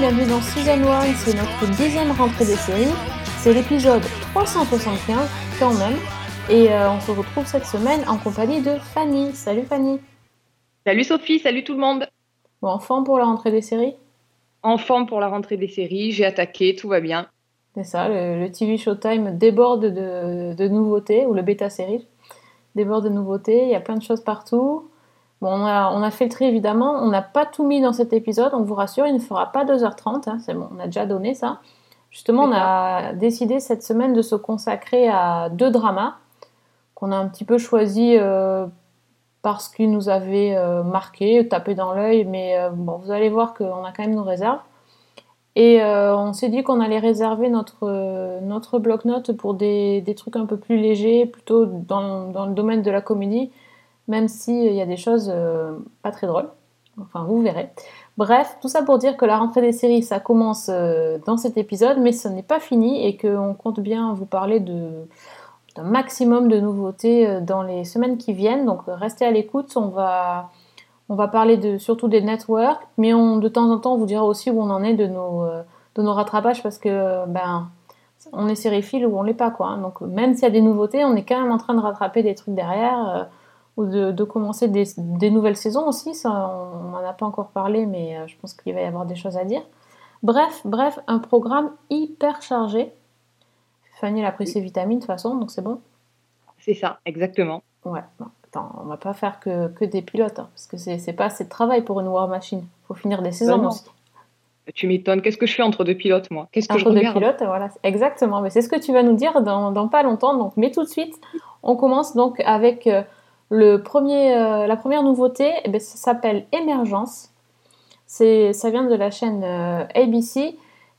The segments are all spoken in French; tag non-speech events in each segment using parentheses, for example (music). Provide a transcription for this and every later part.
bienvenue dans Season 1, c'est notre dixième rentrée des séries. C'est l'épisode 375 quand même. Et euh, on se retrouve cette semaine en compagnie de Fanny. Salut Fanny. Salut Sophie, salut tout le monde. Bon, en forme pour la rentrée des séries En forme pour la rentrée des séries, j'ai attaqué, tout va bien. C'est ça, le, le TV Showtime déborde de, de nouveautés, ou le bêta série déborde de nouveautés, il y a plein de choses partout. Bon, on a, on fait le tri évidemment, on n'a pas tout mis dans cet épisode, on vous rassure, il ne fera pas 2h30, hein, c'est bon, on a déjà donné ça. Justement, on a décidé cette semaine de se consacrer à deux dramas qu'on a un petit peu choisis euh, parce qu'ils nous avaient euh, marqué, tapé dans l'œil, mais euh, bon, vous allez voir qu'on a quand même nos réserves. Et on s'est dit qu'on allait réserver notre, notre bloc-notes pour des, trucs un peu plus légers, plutôt dans le domaine de la comédie, même s'il y a des choses euh, pas très drôles. Enfin, vous verrez. Bref, tout ça pour dire que la rentrée des séries, ça commence euh, dans cet épisode, mais ce n'est pas fini et qu'on compte bien vous parler de d'un maximum de nouveautés euh, dans les semaines qui viennent. Donc euh, restez à l'écoute, on va, on va parler de, surtout des networks, mais on, de temps en temps on vous dira aussi où on en est de nos, euh, de nos rattrapages parce que ben, on est sériephile ou on l'est pas. Quoi. Donc même s'il y a des nouveautés, on est quand même en train de rattraper des trucs derrière euh, ou de, de commencer des, des nouvelles saisons aussi. Ça, on n'en a pas encore parlé, mais euh, je pense qu'il va y avoir des choses à dire. Bref, bref, un programme hyper chargé. Fanny elle a pris ses vitamines de toute façon, donc c'est bon. C'est ça, exactement. Ouais, bon, attends, on va pas faire que, que des pilotes, hein, parce que c'est c'est pas assez de travail pour une War Machine. faut finir des saisons aussi. Tu m'étonnes. Qu'est-ce que je fais entre deux pilotes, moi? Qu'est-ce que je Entre deux regarde? pilotes, voilà, exactement. Mais c'est ce que tu vas nous dire dans, dans pas longtemps. Donc, mais tout de suite, on commence donc avec euh, le premier, euh, la première nouveauté. Eh ben, ça s'appelle Émergence. Ça vient de la chaîne euh, ABC.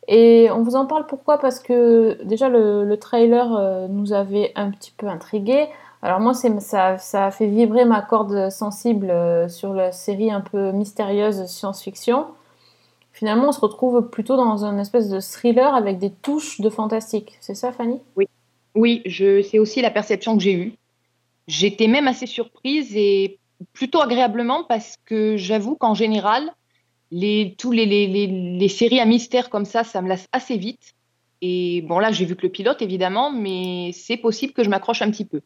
Et on vous en parle pourquoi? Parce que déjà le, le trailer euh, nous avait un petit peu intrigué. Alors moi, ça, a fait vibrer ma corde sensible sur la série un peu mystérieuse science-fiction. Finalement, on se retrouve plutôt dans un espèce de thriller avec des touches de fantastique. C'est ça, Fanny? Oui, je, c'est aussi la perception que j'ai eue. J'étais même assez surprise et plutôt agréablement parce que j'avoue qu'en général, les, tous les, les, les, les séries à mystère comme ça, ça me lasse assez vite. Et bon, là, j'ai vu que le pilote, évidemment, mais c'est possible que je m'accroche un petit peu.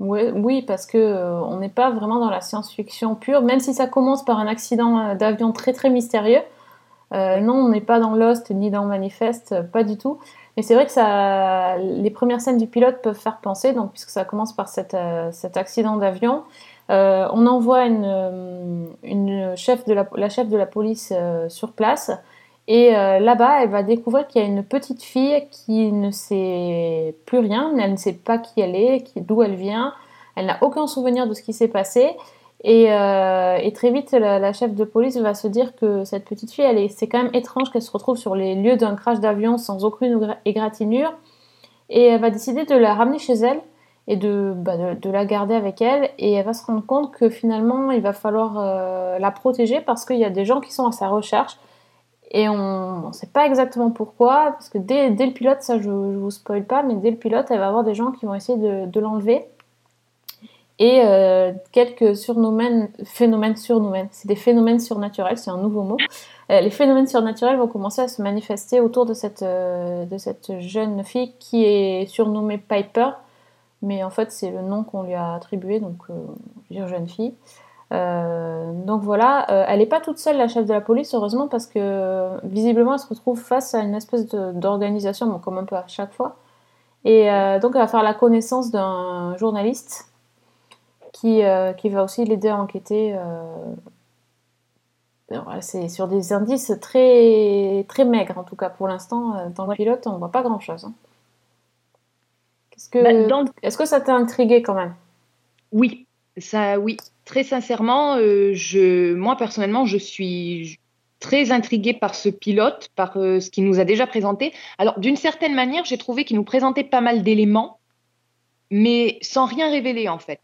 Oui, oui, parce que euh, on n'est pas vraiment dans la science-fiction pure, même si ça commence par un accident euh, d'avion très très mystérieux. Euh, non, on n'est pas dans Lost ni dans Manifest, pas du tout. Mais c'est vrai que les premières scènes du pilote peuvent faire penser, puisque ça commence par euh, cet accident d'avion. Euh, on envoie euh, la, chef de la police sur place. Et là-bas, elle va découvrir qu'il y a une petite fille qui ne sait plus rien, elle ne sait pas qui elle est, d'où elle vient, elle n'a aucun souvenir de ce qui s'est passé. Et, euh, et très vite, la, chef de police va se dire que cette petite fille, c'est quand même étrange qu'elle se retrouve sur les lieux d'un crash d'avion sans aucune égra- égratignure. Et elle va décider de la ramener chez elle et de, bah, de, la garder avec elle. Et elle va se rendre compte que finalement, il va falloir euh, la protéger parce qu'il y a des gens qui sont à sa recherche. Et on ne sait pas exactement pourquoi, parce que dès, le pilote, ça je ne vous spoil pas, mais dès le pilote, elle va avoir des gens qui vont essayer de l'enlever. Et euh, quelques phénomènes surnomènes, c'est des phénomènes surnaturels, c'est un nouveau mot. Euh, les phénomènes surnaturels vont commencer à se manifester autour de cette, euh, de cette jeune fille qui est surnommée Piper, mais en fait c'est le nom qu'on lui a attribué, donc jeune fille. Donc voilà, elle n'est pas toute seule la chef de la police, heureusement, parce que visiblement elle se retrouve face à une espèce d'organisation, bon, comme un peu à chaque fois. Et donc elle va faire la connaissance d'un journaliste qui, euh, qui va aussi l'aider à enquêter. euh, voilà, c'est sur des indices très, très maigres, en tout cas pour l'instant. euh, Dans le Ouais. pilote, on ne voit pas grand-chose. hein. Qu'est-ce que, Bah, dans le- Est-ce que ça t'a intrigué quand même? Oui, ça, oui. Très sincèrement, euh, je, moi personnellement, je suis très intriguée par ce pilote, par euh, ce qu'il nous a déjà présenté. Alors, d'une certaine manière, j'ai trouvé qu'il nous présentait pas mal d'éléments, mais sans rien révéler en fait.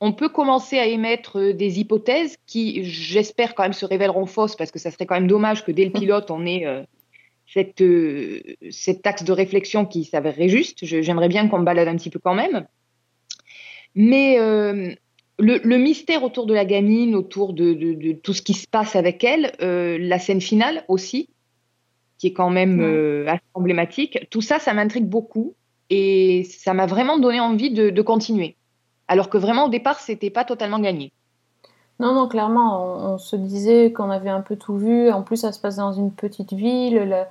On peut commencer à émettre euh, des hypothèses qui, j'espère, quand même se révéleront fausses, parce que ça serait quand même dommage que dès le (laughs) pilote, on ait, euh, cette, euh, cet axe de réflexion qui s'avérerait juste. J'aimerais bien qu'on me balade un petit peu quand même. Mais euh, le, le mystère autour de la gamine, autour de, de- de tout ce qui se passe avec elle, la scène finale aussi, qui est quand même assez emblématique, tout ça, ça m'intrigue beaucoup et ça m'a vraiment donné envie de, de continuer. Alors que vraiment, au départ, c'était pas totalement gagné. Non, non, clairement, on, on se disait qu'on avait un peu tout vu. En plus, ça se passe dans une petite ville. le-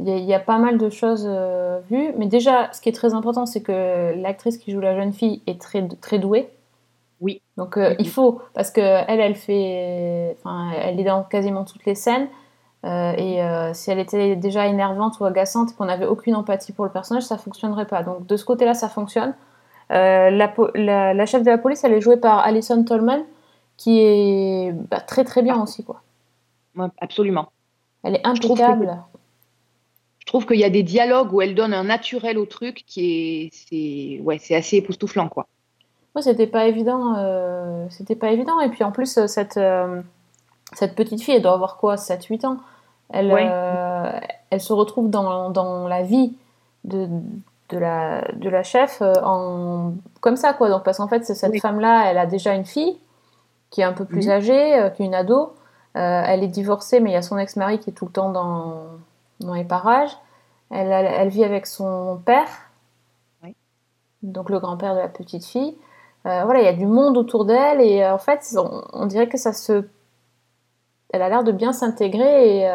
Il y, a- il y a pas mal de choses euh, vues. Mais déjà, ce qui est très important, c'est que l'actrice qui joue la jeune fille est très, très douée. Oui. Donc, euh, il faut, parce que elle, elle fait, enfin, elle est dans quasiment toutes les scènes. Euh, et si elle était déjà énervante ou agaçante et qu'on n'avait aucune empathie pour le personnage, ça fonctionnerait pas. Donc, de ce côté-là, ça fonctionne. Euh, la, po- la- la chef de la police, elle est jouée par Alison Tolman, qui est bah, très très bien aussi quoi. Ouais, absolument. Elle est impeccable. Je trouve qu'il y a des dialogues où elle donne un naturel au truc qui est, c'est, ouais, c'est assez époustouflant, quoi. Moi, c'était pas évident. euh, c'était pas évident. Et puis en plus, cette euh, cette petite fille, elle doit avoir quoi, 7-8 ans? Elle Ouais. euh, elle se retrouve dans, dans la vie de de la de la chef euh, en comme ça quoi. Donc parce qu'en fait, cette Oui. femme là, elle a déjà une fille qui est un peu plus Mhm. âgée, euh, qui est une ado. Euh, elle est divorcée, mais il y a son ex-mari qui est tout le temps dans, dans les parages. Elle, elle, elle vit avec son père, Oui. donc le grand-père de la petite fille. Euh, voilà, il y a du monde autour d'elle et en fait, on, on dirait que ça se. Elle a l'air de bien s'intégrer et,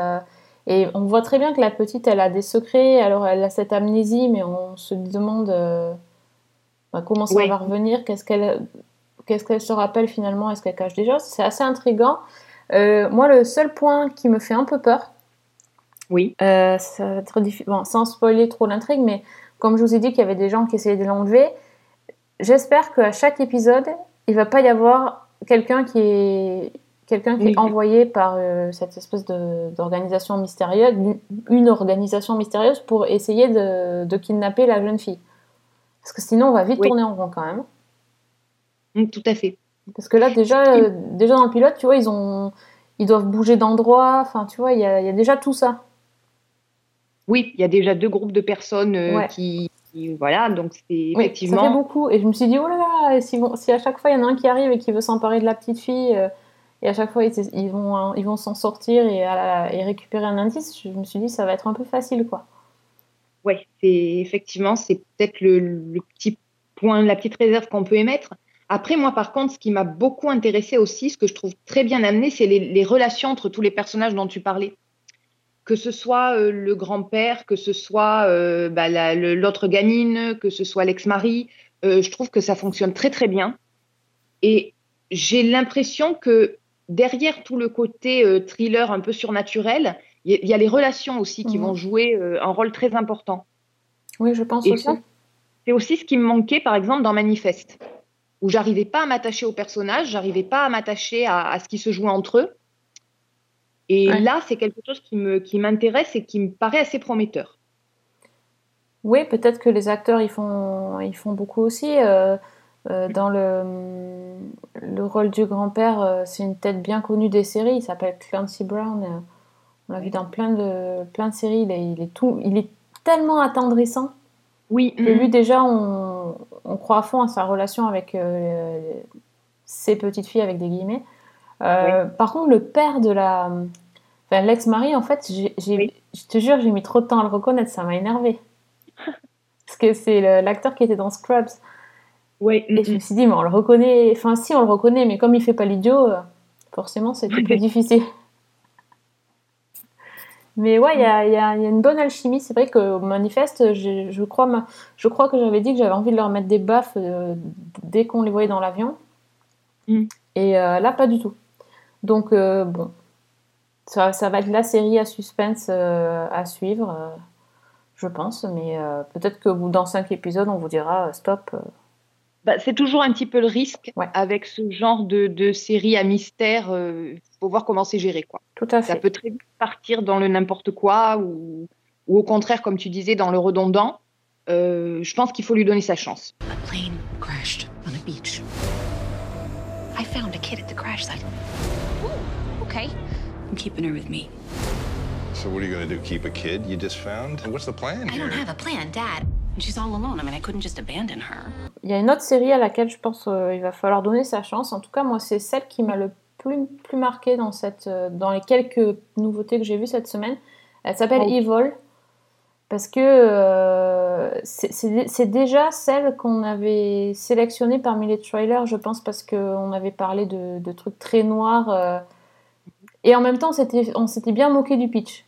et on voit très bien que la petite, elle a des secrets. Alors, elle a cette amnésie, mais on se demande euh, bah, comment ça Oui. va revenir, qu'est-ce qu'elle qu'est-ce qu'elle se rappelle finalement, est-ce qu'elle cache des choses? C'est assez intriguant. Euh, moi, le seul point qui me fait un peu peur, Oui. euh, ça va être diffi- bon, sans spoiler trop l'intrigue, mais comme je vous ai dit qu'il y avait des gens qui essayaient de l'enlever, j'espère qu'à chaque épisode, il va pas y avoir quelqu'un qui est quelqu'un qui Oui. est envoyé par euh, cette espèce d'organisation mystérieuse, une- organisation mystérieuse pour essayer de, de kidnapper la jeune fille. Parce que sinon, on va vite Oui. tourner en rond quand même. Mm, Tout à fait. Parce que là, déjà, euh, déjà dans le pilote, tu vois, ils ont, ils doivent bouger d'endroit. Enfin, tu vois, il y y a déjà tout ça. Oui, il y a déjà deux groupes de personnes euh, Ouais. qui, qui- voilà, donc c'est Oui, ça fait effectivement. beaucoup. Et je me suis dit, oh là là, si, bon, si à chaque fois il y en a un qui arrive et qui veut s'emparer de la petite fille, et à chaque fois ils, vont, hein, ils vont s'en sortir et, la- récupérer un indice, je me suis dit, ça va être un peu facile, quoi. C'est effectivement, c'est peut-être le, petit point, la petite réserve qu'on peut émettre. Après, moi, par contre, ce qui m'a beaucoup intéressé aussi, ce que je trouve très bien amené, c'est les, relations entre tous les personnages dont tu parlais. Que ce soit euh, le grand-père, que ce soit euh, bah, la- l'autre gamine, que ce soit l'ex-mari, euh, je trouve que ça fonctionne très très bien. Et j'ai l'impression que derrière tout le côté euh, thriller un peu surnaturel, il y, a- il y a les relations aussi qui Mhm. vont jouer euh, un rôle très important. Oui, je pense Et aussi. c'est aussi ce qui me manquait, par exemple, dans Manifeste, où j'arrivais pas à m'attacher aux personnages, j'arrivais pas à m'attacher à, à ce qui se jouait entre eux. Et Ouais. là, c'est quelque chose qui m'intéresse et qui me paraît assez prometteur. Oui, peut-être que les acteurs ils font, ils font beaucoup aussi. euh, euh, dans le, le rôle du grand-père, euh, c'est une tête bien connue des séries. Il s'appelle Clancy Brown. euh, on l'a vu dans plein de, plein de séries. Il est, il est tout, il est tellement attendrissant. Oui, que lui déjà on, on croit à fond à sa relation avec ses petites filles avec des guillemets. Par contre le père de la, enfin l'ex-mari en fait, j'ai, j'ai- Oui. je te jure j'ai mis trop de temps à le reconnaître, ça m'a énervé. (laughs) Parce que c'est le- l'acteur qui était dans Scrubs. Ouais, Et je me suis dit mais on le reconnaît, enfin si on le reconnaît, mais comme il fait pas l'idiot, euh, forcément c'était plus (laughs) difficile. Mais ouais, il y a, il y y a une bonne alchimie. C'est vrai que au manifeste, je, je crois, ma- je crois que j'avais dit que j'avais envie de leur mettre des baffes euh, dès qu'on les voyait dans l'avion. Mm. Et euh, là, pas du tout. Donc, euh, bon, ça, ça va être la série à suspense à suivre, je pense. Mais peut-être que dans cinq épisodes, on vous dira stop. Euh. Bah, c'est toujours un petit peu le risque Ouais. avec ce genre de, de série à mystère. Il faut voir comment c'est géré, quoi. Tout à Ça fait. peut très vite partir dans le n'importe quoi ou, ou au contraire, comme tu disais, dans le redondant. Euh, je pense qu'il faut lui donner sa chance. A plane crashed on a beach. I found a kid at the crash site. Okay. I'm keeping her with me. So what are you gonna do? Keep a kid you just found? What's the plan I here? don't have a plan, Dad. And she's all alone. I mean, I couldn't just abandon her. Il y a une autre série à laquelle je pense euh, il va falloir donner sa chance. En tout cas, moi, c'est celle qui m'a le plus, plus marqué dans, cette, euh, dans les quelques nouveautés que j'ai vues cette semaine. Elle s'appelle Oh. Evil. Parce que euh, c'est- déjà celle qu'on avait sélectionnée parmi les trailers, je pense, parce qu'on avait parlé de, de trucs très noirs. euh, et en même temps, on s'était on s'était bien moqué du pitch.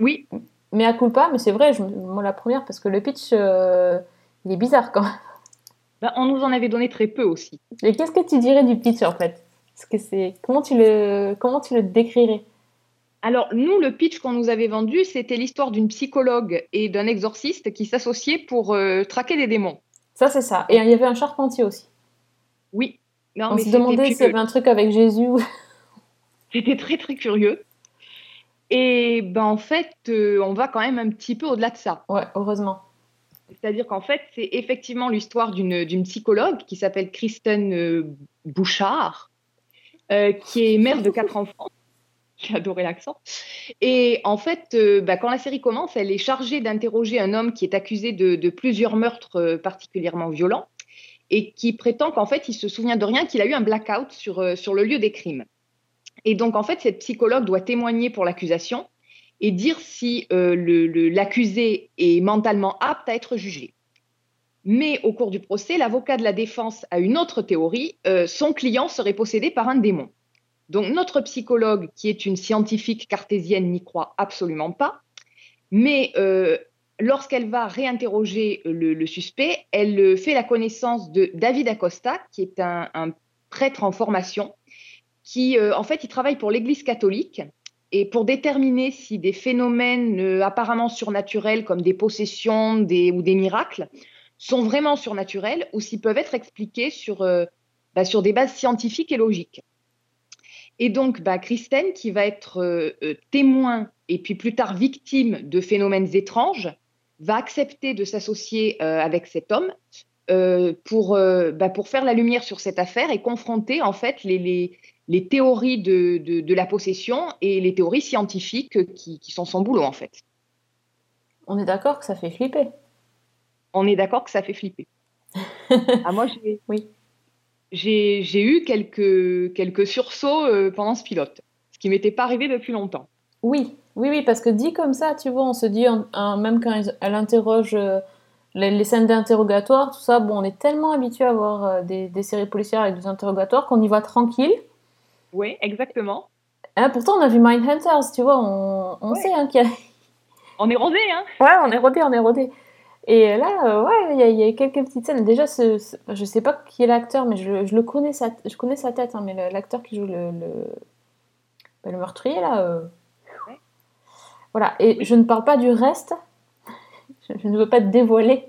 Oui, Mais à culpa, mais c'est vrai, je, moi la première, parce que le pitch, euh, il est bizarre quand même. ben, on nous en avait donné très peu aussi. Et qu'est-ce que tu dirais du pitch en fait? Parce que c'est comment tu le comment tu le décrirais? Alors, nous, le pitch qu'on nous avait vendu, c'était l'histoire d'une psychologue et d'un exorciste qui s'associaient pour euh, traquer des démons. Ça c'est ça. Et il y avait un charpentier aussi. Oui. Non, On mais se demandait s'il y avait un truc avec Jésus. C'était très, très curieux. Et ben, en fait, euh, on va quand même un petit peu au-delà de ça. ouais, heureusement. C'est-à-dire qu'en fait, c'est effectivement l'histoire d'une psychologue qui s'appelle Kristen euh, Bouchard, euh, qui est mère de quatre enfants. (laughs) J'ai adoré l'accent. Et en fait, euh, bah, quand la série commence, elle est chargée d'interroger un homme qui est accusé de, de plusieurs meurtres particulièrement violents et qui prétend qu'en fait, il se souvient de rien, qu'il a eu un blackout sur, sur le lieu des crimes. Et donc, en fait, cette psychologue doit témoigner pour l'accusation et dire si euh, l'accusé est mentalement apte à être jugé. Mais au cours du procès, l'avocat de la défense a une autre théorie. euh, son client serait possédé par un démon. Donc notre psychologue, qui est une scientifique cartésienne, n'y croit absolument pas. Mais euh, lorsqu'elle va réinterroger le, suspect, elle fait la connaissance de David Acosta, qui est un prêtre en formation, qui euh, en fait il travaille pour l'Église catholique et pour déterminer si des phénomènes euh, apparemment surnaturels comme des possessions ou des miracles sont vraiment surnaturels ou s'ils peuvent être expliqués sur, euh, bah, sur des bases scientifiques et logiques. Et donc, bah, Kristen, qui va être témoin et puis plus tard victime de phénomènes étranges, va accepter de s'associer avec cet homme pour, bah, pour faire la lumière sur cette affaire et confronter en fait les, les théories de, de, de la possession et les théories scientifiques qui, qui sont son boulot en fait. On est d'accord que ça fait flipper. On est d'accord que ça fait flipper. (laughs) ah, moi, j'ai Oui. eu quelques, quelques sursauts euh, pendant ce pilote, ce qui m'était pas arrivé depuis longtemps. Oui, oui, oui, parce que dit comme ça, tu vois, on se dit, même quand elle interroge euh, les, les scènes d'interrogatoire, tout ça, bon, on est tellement habitué à voir euh, des, des séries policières avec des interrogatoires qu'on y va tranquille. Oui, exactement. Hein, pourtant, on a vu Mindhunters, tu vois, on, on Ouais. sait hein, qu'il y a, On est rosé, hein Ouais, on est rodé, on est rodé. Et là, euh, ouais, il y, a- il y a quelques petites scènes. Déjà, ce, ce- je sais pas qui est l'acteur, mais je, je le connais sa, je connais sa tête, hein, mais l'acteur qui joue le, le, ben, le meurtrier là. euh, Ouais. Voilà. Et je ne parle pas du reste. (laughs) Je, je ne veux pas te dévoiler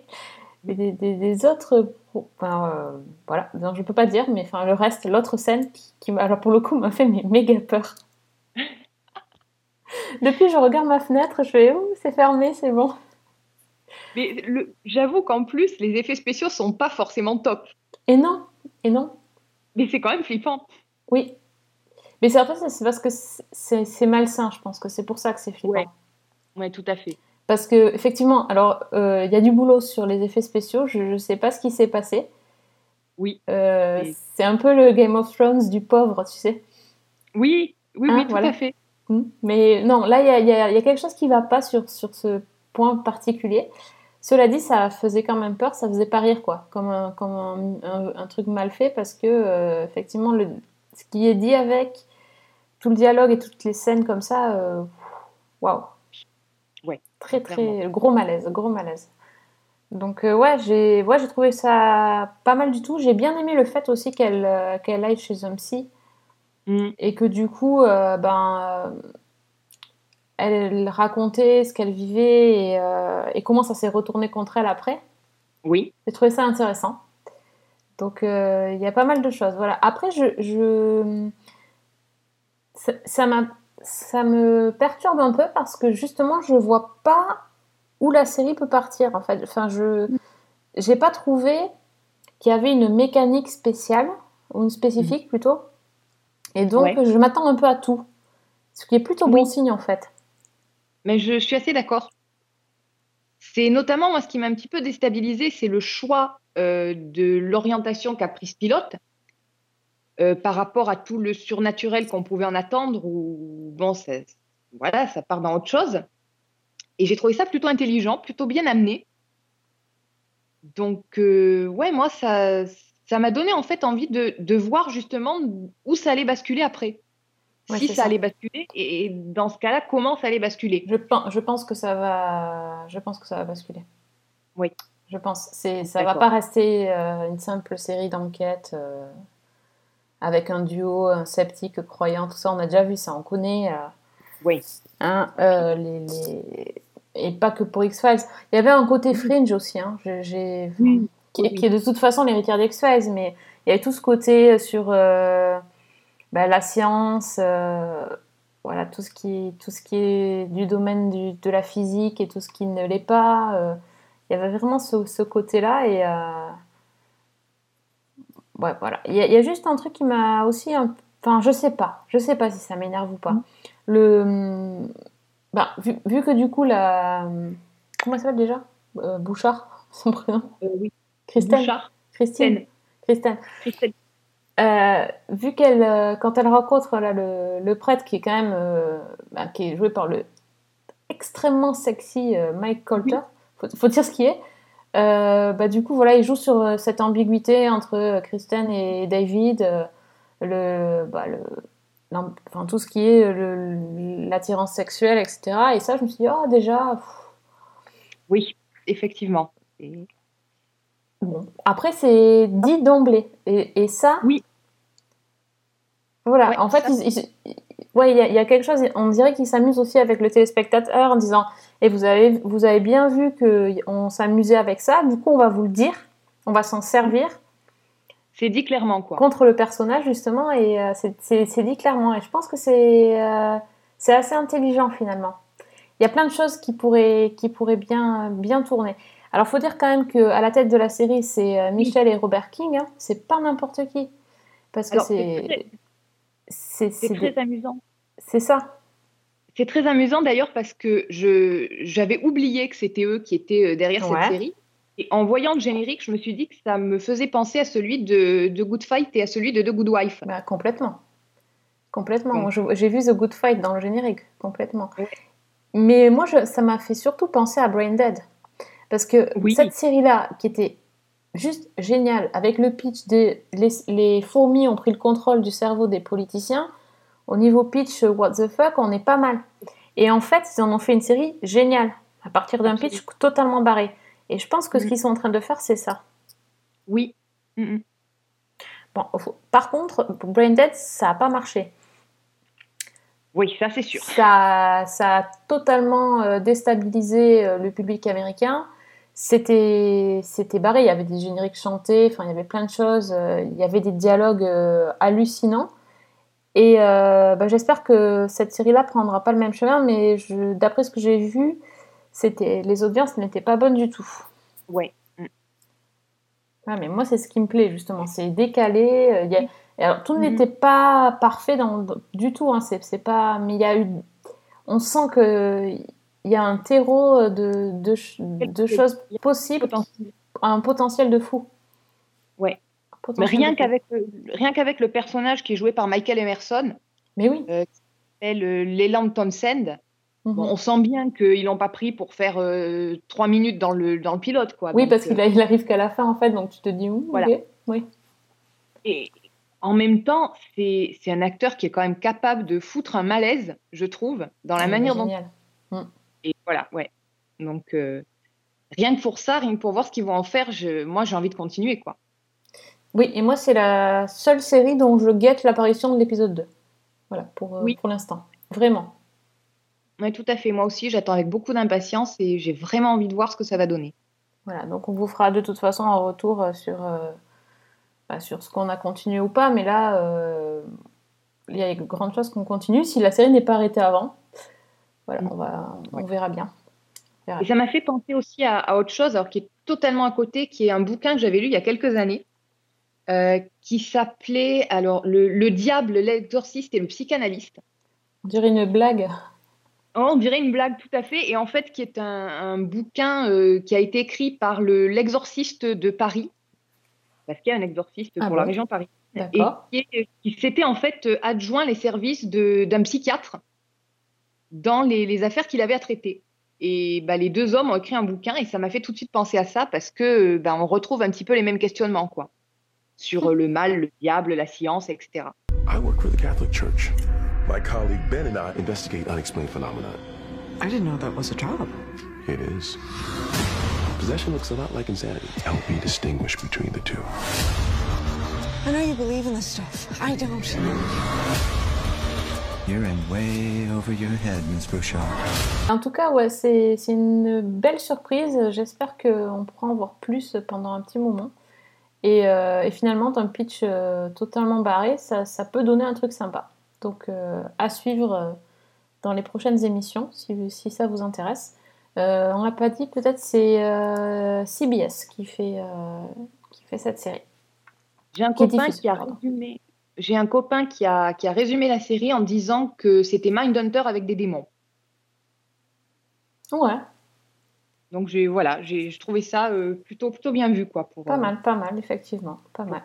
mais des, des- des autres. Enfin, euh, voilà. Non, je peux pas dire, mais enfin le reste, l'autre scène qui, alors pour le coup, m'a fait mais, méga peur. (laughs) Depuis, je regarde ma fenêtre, je fais, ouh, c'est fermé, c'est bon. Mais j'avoue qu'en plus, les effets spéciaux sont pas forcément top. Et non, et non, Mais c'est quand même flippant. oui. Mais c'est en fait, c'est parce que c'est malsain, je pense que c'est pour ça que c'est flippant. Ouais. Oui, tout à fait. Parce que effectivement, alors euh, il y a du boulot sur les effets spéciaux. Je ne sais pas ce qui s'est passé. Oui. Euh, Et- c'est un peu le Game of Thrones du pauvre, tu sais. Oui, oui, Hein, oui, tout voilà. à fait. Mm. Mais non, là, il y a, y y quelque chose qui va pas sur, sur ce point particulier. Cela dit, ça faisait quand même peur, ça faisait pas rire, quoi, comme un, comme un, un- un truc mal fait, parce que, euh, effectivement, le, ce qui est dit avec tout le dialogue et toutes les scènes comme ça, waouh. Ouais, Très, très, gros malaise, gros malaise. Donc, euh, ouais, j'ai ouais, j'ai trouvé ça pas mal du tout. J'ai bien aimé le fait aussi qu'elle euh, qu'elle aille chez un psy Mm. et que du coup, euh, ben, elle racontait ce qu'elle vivait et, et comment ça s'est retourné contre elle après. Oui, J'ai trouvé ça intéressant. Donc, il y a pas mal de choses. Voilà. Après, je, ça, m'a- ça me perturbe un peu parce que justement, je vois pas où la série peut partir. En fait, enfin, je j'ai pas trouvé qu'il y avait une mécanique spéciale ou une spécifique plutôt. Et donc, Ouais. je m'attends un peu à tout, ce qui est plutôt bon signe en fait. mais je, suis assez d'accord. C'est notamment moi ce qui m'a un petit peu déstabilisé, c'est le choix euh, de l'orientation qu'a prise pilote euh, par rapport à tout le surnaturel qu'on pouvait en attendre. Ou bon, ça, voilà, ça part dans autre chose. Et j'ai trouvé ça plutôt intelligent, plutôt bien amené. Donc, euh, ouais, moi, ça, ça m'a donné en fait envie de, de, voir justement où ça allait basculer après. si ça, allait basculer et, dans ce cas-là, comment ça allait basculer. Je pense, je pense que ça va, je pense que ça va basculer. Oui. Je pense. C'est, ça va pas rester euh, une simple série d'enquêtes euh, avec un duo, un sceptique, croyant, tout ça. On a déjà vu ça. On connaît. oui. Hein, les, les et pas que pour X-Files. Il y avait un côté fringe aussi, hein. j'ai, qui, est de toute façon l'héritière d'X-Files, mais il y avait tout ce côté sur euh, bah, la science, euh, voilà, tout ce, qui, tout ce qui est du domaine du, de la physique et tout ce qui ne l'est pas. Euh. il y avait vraiment ce, ce côté-là et. Ouais, voilà. Il y, a, juste un truc qui m'a aussi. Enfin, je sais pas. Je sais pas si ça m'énerve ou pas. Mm. Le bah, vu, vu, que du coup, la. Comment elle s'appelle déjà? Euh, Bouchard, (laughs) son prénom? Euh, Oui. Christelle. Bouchard. Christine. Christelle. Christelle. Euh, vu qu'elle, quand elle rencontre là, le, le, prêtre qui est quand même, bah, qui est joué par le extrêmement sexy Mike Colter, faut, faut, dire ce qui est. bah, du coup, voilà, il joue sur cette ambiguïté entre Kristen et David, le, bah, le, enfin, tout ce qui est l'attirance sexuelle, etc. Et ça, je me suis dit, oh, déjà. Oui, effectivement. Bon. Après, c'est dit d'emblée. Et, et, ça. Oui. Voilà, en fait, il, ouais, il, y a, il y, a quelque chose, on dirait qu'il s'amuse aussi avec le téléspectateur en disant Et vous avez, vous avez bien vu qu'on s'amusait avec ça, du coup, on va vous le dire, on va s'en servir. C'est dit clairement, quoi. Contre le personnage, justement, et euh, c'est dit clairement. Et je pense que c'est euh, assez intelligent, finalement. Il y a plein de choses qui pourraient, qui pourraient bien, bien tourner. Alors, faut dire quand même qu'à la tête de la série, c'est euh, Michel et Robert King. Hein. C'est pas n'importe qui. Parce que c'est. C'est très amusant. C'est ça. C'est très amusant d'ailleurs parce que j'avais oublié que c'était eux qui étaient derrière cette série. Et en voyant le générique, je me suis dit que ça me faisait penser à celui de, de Good Fight et à celui de The Good Wife. Bah, complètement. Complètement. J'ai vu The Good Fight dans le générique, complètement. Mais moi, je, ça m'a fait surtout penser à Brain Dead. Parce que cette série-là, qui était juste géniale, avec le pitch des les, les, fourmis ont pris le contrôle du cerveau des politiciens, au niveau pitch, what the fuck, on est pas mal. Et en fait, ils en ont fait une série géniale, à partir d'un pitch totalement barré. Et je pense que ce mm. qu'ils sont en train de faire, c'est ça. Oui. Mm, mm. Bon, par contre, Brain Dead, ça n'a pas marché. Oui, ça c'est sûr. Ça, ça a totalement euh, déstabilisé euh, le public américain. C'était, barré. Il y avait des génériques chantés. Enfin, il y avait plein de choses. Euh, il y avait des dialogues hallucinants. Et bah, j'espère que cette série-là prendra pas le même chemin. Mais d'après ce que j'ai vu, c'était les audiences n'étaient pas bonnes du tout. Ouais. Mm. mais moi c'est ce qui me plaît justement, c'est décalé. Euh, y a... alors, tout mm-hmm. n'était pas parfait dans, du tout, hein, c'est pas, mais il y a eu, on sent que il y a un terreau de, de, de choses possibles, un potentiel de fou. Mais rien qu'avec rien qu'avec le personnage qui est joué par Michael Emerson. Mais oui. Euh, L'élan Townsend. Mhm. on sent bien qu'ils l'ont pas pris pour faire euh, trois minutes dans le, dans le pilote. Quoi. Oui, parce qu'il euh, arrive qu'à la fin, en fait, donc tu te dis où voilà. oui. Et en même temps, c'est un acteur qui est quand même capable de foutre un malaise, je trouve, dans la manière dont. Mm. Et voilà, ouais. Donc, euh, rien que pour ça, rien que pour voir ce qu'ils vont en faire, je, moi, j'ai envie de continuer, quoi. Oui, et moi, c'est la seule série dont je guette l'apparition de l'épisode 2. Voilà, pour, pour l'instant. Vraiment. Oui, tout à fait. Moi aussi, j'attends avec beaucoup d'impatience et j'ai vraiment envie de voir ce que ça va donner. Voilà, donc on vous fera de toute façon un retour euh, sur, euh, bah, sur ce qu'on a continué ou pas, mais là, euh, il y a de grandes chances qu'on continue si la série n'est pas arrêtée avant. Voilà, on, va, on verra bien. Et ça m'a fait penser aussi à, autre chose, alors qui est totalement à côté, qui est un bouquin que j'avais lu il y a quelques années, qui s'appelait alors le, le diable, l'exorciste et le psychanalyste. On dirait une blague. Oh, on dirait une blague, tout à fait. Et en fait, qui est un, un bouquin euh, qui a été écrit par le- l'exorciste de Paris, parce qu'il y a un exorciste Ah pour la région Paris, et D'accord. qui, est- qui s'était en fait euh, adjoint les services d'un psychiatre dans les, les affaires qu'il avait à traiter. Et bah, les deux hommes ont écrit un bouquin et ça m'a fait tout de suite penser à ça parce que bah, on retrouve un petit peu les mêmes questionnements, quoi, sur euh, le mal, le diable, la science, etc. I work for the Catholic Church. My colleague Ben and I investigate unexplained phenomena. I didn't know that was a job. It is. Possession looks a lot like insanity. Help me distinguish between the two. I know you believe in this stuff. I don't. You're in way over your head, Miss Bouchard. En tout cas, ouais, c'est c'est une belle surprise. J'espère qu'on pourra en voir plus pendant un petit moment. Et, euh, et finalement, d'un pitch euh, totalement barré, ça, ça peut donner un truc sympa. Donc, euh, à suivre euh, dans les prochaines émissions, si, si ça vous intéresse. On l'a pas dit, peut-être c'est CBS qui fait, qui fait cette série. J'ai un Qui copain difficile, qui a pardon. résumé. J'ai un copain qui a, qui a résumé la série en disant que c'était Mindhunter avec des démons. Ouais, Donc j'ai voilà, j'ai je trouvais ça euh, plutôt plutôt bien vu quoi pour pas euh, mal, pas mal, effectivement, pas mal.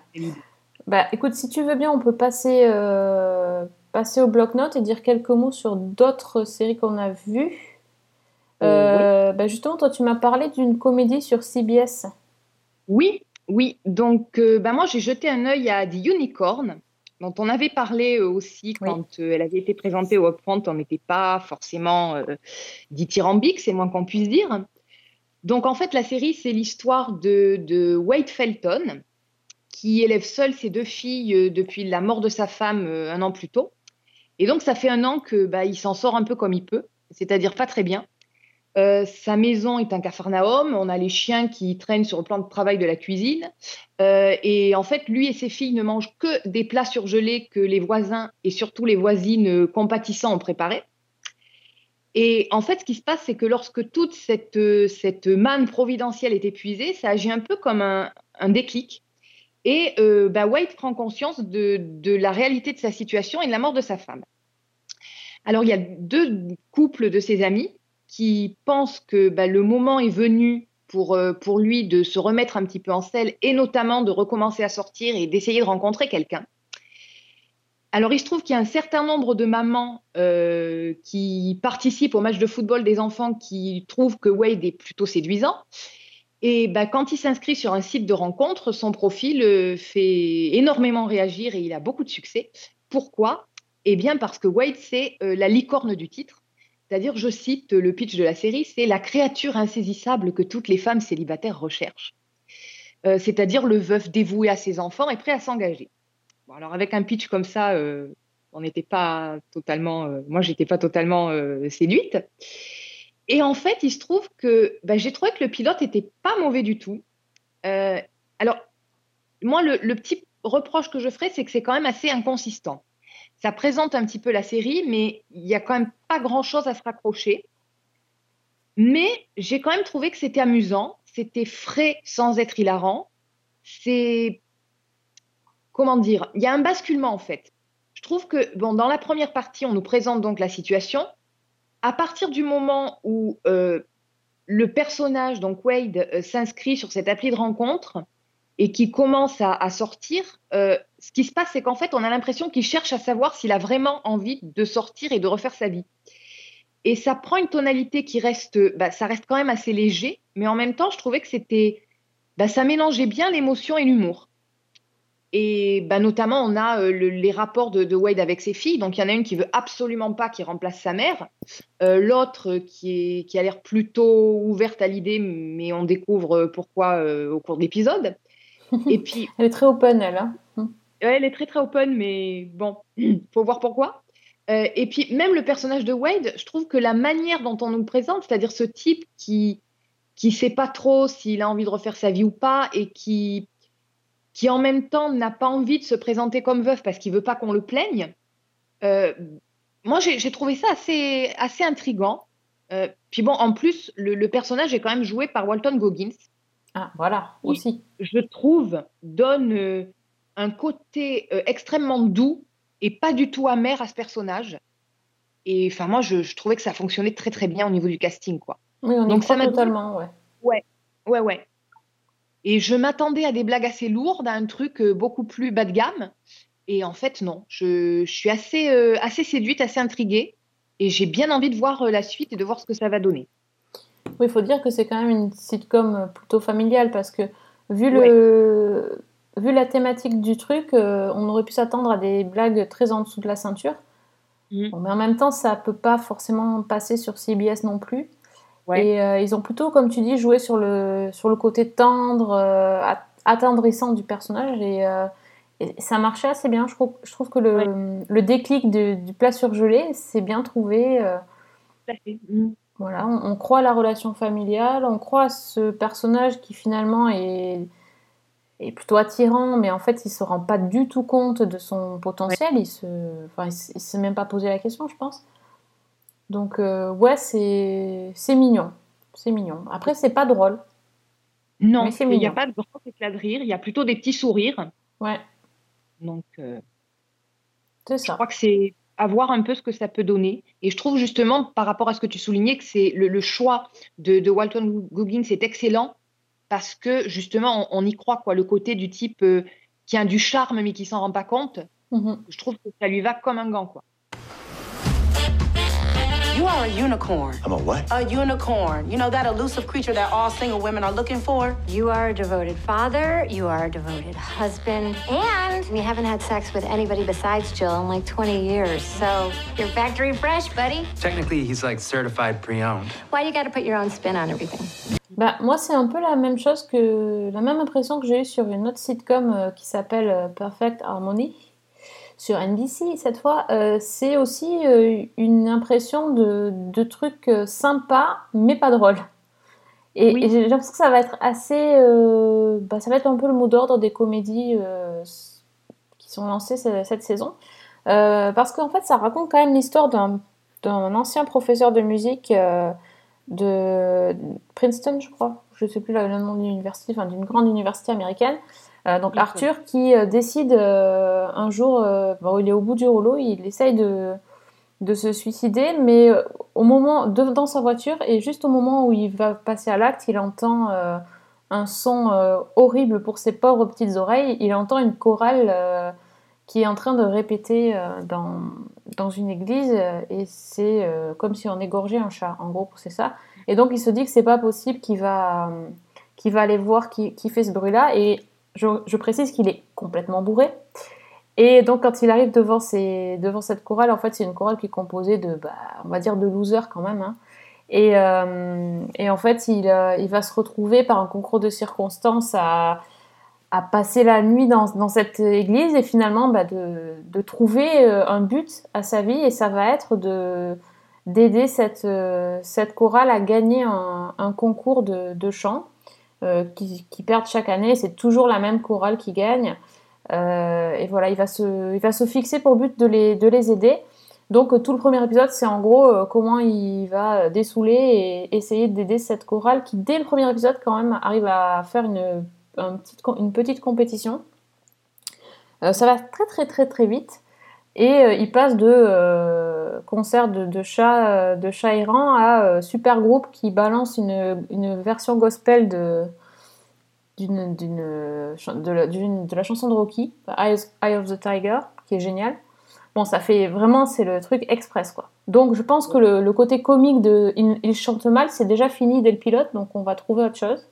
Bah, écoute, si tu veux bien, on peut passer, euh, passer au bloc-notes et dire quelques mots sur d'autres séries qu'on a vues. Euh, bah, justement, toi, tu m'as parlé d'une comédie sur CBS. Oui, oui. Donc bah, moi j'ai jeté un œil à The Unicorn dont on avait parlé aussi quand elle avait été présentée au Upfront, on n'était pas forcément dithyrambique, c'est moins qu'on puisse dire. Donc en fait la série c'est l'histoire de, de Wade Felton qui élève seul ses deux filles euh, depuis la mort de sa femme euh, un an plus tôt. Et donc ça fait un an que bah, il s'en sort un peu comme il peut, c'est-à-dire pas très bien. Euh, sa maison est un capharnaüm, on a les chiens qui traînent sur le plan de travail de la cuisine. Et en fait, lui et ses filles ne mangent que des plats surgelés que les voisins et surtout les voisines compatissants ont préparés. Et en fait, ce qui se passe, c'est que lorsque toute cette, euh, cette manne providentielle est épuisée, ça agit un peu comme un, un déclic. Et euh, bah, Wade prend conscience de, de la réalité de sa situation et de la mort de sa femme. Alors, il y a deux couples de ses amis qui pensent que bah, le moment est venu pour, euh, pour lui de se remettre un petit peu en selle et notamment de recommencer à sortir et d'essayer de rencontrer quelqu'un. Alors, il se trouve qu'il y a un certain nombre de mamans euh, qui participent au match de football des enfants qui trouvent que Wade est plutôt séduisant. Et bah, quand il s'inscrit sur un site de rencontre, son profil euh, fait énormément réagir et il a beaucoup de succès. Pourquoi? Eh bien, parce que Wade, c'est euh, la licorne du titre. C'est-à-dire, je cite le pitch de la série, c'est la créature insaisissable que toutes les femmes célibataires recherchent. C'est-à-dire le veuf dévoué à ses enfants et prêt à s'engager. Alors avec un pitch comme ça, euh, on n'était pas totalement, euh, moi j'étais pas totalement euh, séduite. Et en fait, il se trouve que bah, j'ai trouvé que le pilote était pas mauvais du tout. Euh, alors, moi, le, le petit reproche que je ferais, c'est que c'est quand même assez inconsistant. Ça présente un petit peu la série, mais il n'y a quand même pas grand-chose à se raccrocher. Mais j'ai quand même trouvé que c'était amusant, c'était frais sans être hilarant. C'est comment dire Il y a un basculement en fait. Je trouve que dans la première partie, on nous présente donc la situation. À partir du moment où euh, le personnage, donc Wade, euh, s'inscrit sur cette appli de rencontre et qui commence à, à sortir, euh, ce qui se passe, c'est qu'en fait, on a l'impression qu'il cherche à savoir s'il a vraiment envie de sortir et de refaire sa vie. Et ça prend une tonalité qui reste, bah, ça reste quand même assez léger, mais en même temps, je trouvais que c'était, bah, ça mélangeait bien l'émotion et l'humour. Et bah, notamment, on a euh, le- les rapports de, de Wade avec ses filles. Donc, il y en a une qui veut absolument pas qu'il remplace sa mère, Euh, l'autre euh, qui, est, qui a l'air plutôt ouverte à l'idée, mais on découvre pourquoi euh, au cours de l'épisode. (laughs) Et puis, Elle est très open, elle. hein. Ouais, elle est très très open, mais bon, (clears throat) faut voir pourquoi. Et puis même le personnage de Wade, je trouve que la manière dont on nous le présente, c'est-à-dire ce type qui qui sait pas trop s'il a envie de refaire sa vie ou pas, et qui qui en même temps n'a pas envie de se présenter comme veuf parce qu'il veut pas qu'on le plaigne. euh, moi, j'ai trouvé ça assez assez intrigant. Euh, puis bon, en plus, le, le personnage est quand même joué par Walton Goggins Ah, voilà, aussi. je trouve, donne euh, un côté extrêmement doux et pas du tout amer à ce personnage. Et enfin, moi, je, je trouvais que ça fonctionnait très très bien au niveau du casting, quoi. Oui, on Donc, ça totalement, ouais. Ouais, ouais. Et je m'attendais à des blagues assez lourdes, à un truc euh, beaucoup plus bas de gamme. Et en fait, non. Je, je suis assez, euh, assez séduite, assez intriguée. Et j'ai bien envie de voir euh, la suite et de voir ce que ça va donner. Oui, il faut dire que c'est quand même une sitcom plutôt familiale parce que vu, le... vu la thématique du truc, euh, on aurait pu s'attendre à des blagues très en dessous de la ceinture. Bon, mais en même temps, ça peut pas forcément passer sur CBS non plus. Ouais. Et euh, ils ont plutôt, comme tu dis, joué sur le, sur le côté tendre, euh, at- attendrissant du personnage. Et, euh, et ça marchait assez bien. Je trouve, je trouve que le, le déclic de- du plat surgelé, c'est bien trouvé. euh, Tout à fait. Mm. voilà, on, on croit à la relation familiale, on croit à ce personnage qui finalement est, est plutôt attirant, mais en fait il se rend pas du tout compte de son potentiel, il se, enfin, il s'est même pas posé la question, je pense. Donc euh, ouais, c'est c'est mignon, c'est mignon. Après c'est pas drôle, Non, il n'y a pas de grand éclat de rire. Il y a plutôt des petits sourires. ouais, Donc, euh, c'est je ça. crois que c'est à voir un peu ce que ça peut donner. Et je trouve justement, par rapport à ce que tu soulignais, que c'est le, le choix de, de Walton Goggins est excellent parce que justement, on, on y croit, quoi. Le côté du type euh, qui a du charme mais qui s'en rend pas compte, Mhm. je trouve que ça lui va comme un gant, quoi. You are a unicorn. I'm a what? A unicorn. You know that elusive creature that all single women are looking for? You are a devoted father, you are a devoted husband, and we haven't had sex with anybody besides Jill in like 20 years. So you're factory fresh, buddy. Technically, he's like certified pre-owned. Why you gotta put your own spin on everything? Bah, moi, c'est un peu la même chose que la même impression que j'ai eue sur une autre sitcom euh, qui s'appelle euh, Perfect Harmony sur NBC cette fois. Euh, c'est aussi euh, une impression de, de trucs euh, sympas mais pas drôles. Et, Oui. et j'ai l'impression que ça va être assez. bah, ça va être un peu le mot d'ordre des comédies qui sont lancées ce- cette saison. Parce qu'en fait, ça raconte quand même l'histoire d'un ancien professeur de musique. de Princeton, je crois, je sais plus le le nom de l'université, enfin d'une grande université américaine. Euh, donc. Arthur qui euh, décide euh, un jour, bon, il est au bout du rouleau, il essaye de, de se suicider, mais au moment de- dans sa voiture et juste au moment où il va passer à l'acte, il entend un son horrible pour ses pauvres petites oreilles. Il entend une chorale qui est en train de répéter dans, dans une église et c'est comme si on égorgeait un chat. En gros, c'est ça. Et donc il se dit que c'est pas possible qu'il va, qu'il va aller voir qui, qui fait ce bruit-là. Et je, précise qu'il est complètement bourré. Et donc quand il arrive devant, cette chorale, en fait c'est une chorale qui est composée de, bah, on va dire, de losers quand même. hein. Et, euh, et en fait il, euh, il va se retrouver par un concours de circonstances à, passer la nuit dans, cette église et finalement bah, de, trouver euh, un but à sa vie et ça va être de d'aider cette, chorale à gagner un, concours de, de chant qui, qui perdent chaque année. C'est toujours la même chorale qui gagne. Euh, et voilà, il va, se, il va se fixer pour but de les, de les aider. Donc euh, tout le premier épisode, c'est en gros euh, comment il va euh, dessouler et essayer d'aider cette chorale qui, dès le premier épisode, quand même, arrive à faire une, un petite une petite compétition. Euh, ça va très très très très vite. Et euh, il passe de euh, concert de, de chats euh, de chats errants à super groupe qui balance une, version gospel de, d'une, de, la, chanson de Rocky, Eye, of the Tiger, qui est génial. Bon, ça fait vraiment, c'est le truc express, quoi. Donc, je pense que le, côté comique de il, il chante mal, c'est déjà fini dès le pilote, donc on va trouver autre chose.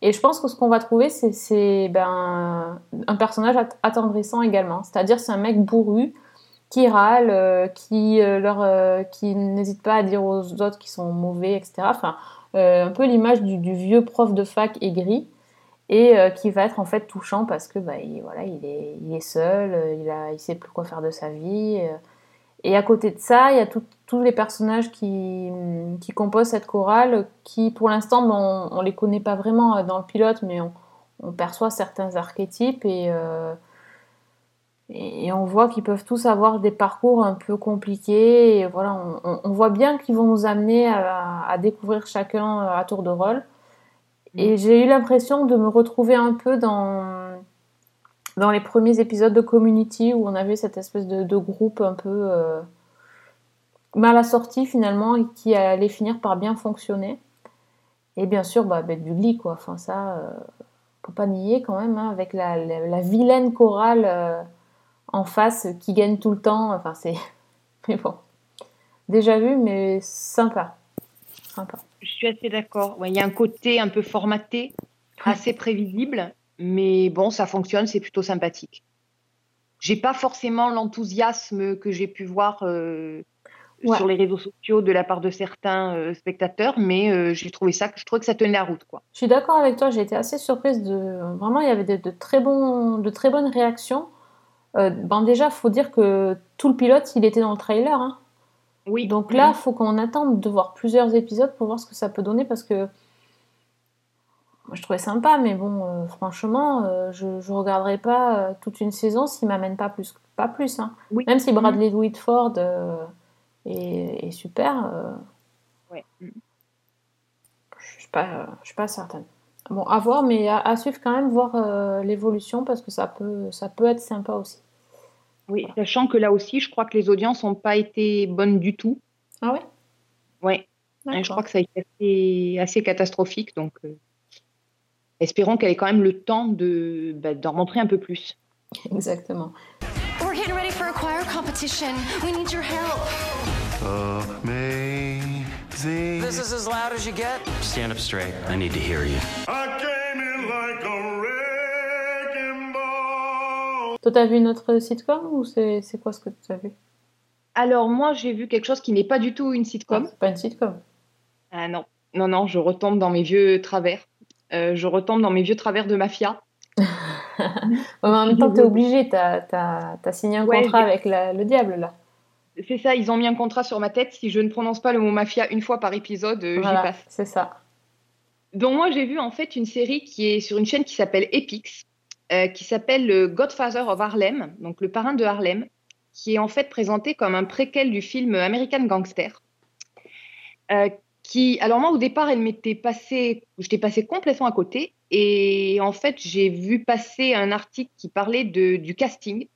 Et je pense que ce qu'on va trouver, c'est, ben, un personnage att- attendrissant également. C'est-à-dire, c'est un mec bourru qui râle, euh, qui, euh, leur, euh, qui n'hésite pas à dire aux autres qu'ils sont mauvais, etc. Enfin, euh, un peu l'image du, vieux prof de fac aigri et euh, qui va être en fait touchant parce que bah, il, voilà, il, est, il est seul, euh, il a, il sait plus quoi faire de sa vie. euh. et à côté de ça, il y a tous les personnages qui, qui composent cette chorale qui, pour l'instant, bon, on ne les connaît pas vraiment euh, dans le pilote, mais on, perçoit certains archétypes et, euh, et, on voit qu'ils peuvent tous avoir des parcours un peu compliqués. Et voilà, on, on- on voit bien qu'ils vont nous amener à, à découvrir chacun euh, à tour de rôle. Et j'ai eu l'impression de me retrouver un peu dans, dans les premiers épisodes de Community où on avait cette espèce de, de groupe un peu. euh, mal assorti finalement et qui allait finir par bien fonctionner. Et bien sûr, bah, du Glee, quoi. Enfin, ça, euh, faut pas nier quand même, hein, avec la, la- la vilaine chorale euh, en face qui gagne tout le temps. Enfin, c'est. (laughs) Mais bon. Déjà vu, mais sympa. Sympa. Je suis assez d'accord. Ouais, Il y a un côté un peu formaté, assez prévisible, mais bon, ça fonctionne, c'est plutôt sympathique. J'ai pas forcément l'enthousiasme que j'ai pu voir euh, Ouais. sur les réseaux sociaux de la part de certains euh, spectateurs, mais euh, j'ai trouvé ça, je trouvais que ça tenait la route, quoi. Je suis d'accord avec toi, j'ai été assez surprise de. Vraiment, il y avait de, de très, bons, de très bonnes réactions. Euh, ben déjà, faut dire que tout le pilote, il était dans le trailer. hein. Oui. Donc là, faut qu'on attende de voir plusieurs épisodes pour voir ce que ça peut donner parce que moi, je trouvais sympa, mais bon, euh, franchement, euh, je ne regarderai pas euh, toute une saison s'il m'amène pas plus. Pas plus hein. Oui. Même si Bradley Whitford euh, est, est super, Ouais. je suis, pas- je suis pas certaine. Bon, à voir, mais à, à suivre quand même, voir euh, l'évolution parce que ça peut, ça peut être sympa aussi. Oui, sachant que là aussi, je crois que les audiences n'ont pas été bonnes du tout. Ah ouais? Ouais. Je crois que ça a été assez, assez catastrophique, donc euh, espérons qu'elle ait quand même le temps de bah, d'en montrer un peu plus. Exactement. We're getting ready for a choir competition. We need your help. Amazing. This is as loud as you get. Stand up straight. I need to hear you. Toi, t'as vu une autre sitcom ou c'est c'est quoi ce que tu as vu? Alors moi, j'ai vu quelque chose qui n'est pas du tout une sitcom. C'est pas une sitcom. Ah non, non, non, je retombe dans mes vieux travers. Euh, je retombe dans mes vieux travers de mafia. (laughs) En même temps, t'es (laughs) obligé, t'as as, signé un Ouais, contrat j'ai- avec la- le diable là. C'est ça, ils ont mis un contrat sur ma tête. Si je ne prononce pas le mot mafia une fois par épisode, euh, Voilà, j'y passe. c'est ça. Donc moi, j'ai vu en fait une série qui est sur une chaîne qui s'appelle Epix, euh, qui s'appelle le Godfather of Harlem, donc le parrain de Harlem, qui est en fait présenté comme un préquel du film American Gangster. Euh, qui, alors moi au départ, elle m'était passée, j'étais passée complètement à côté, et en fait j'ai vu passer un article qui parlait de, du casting,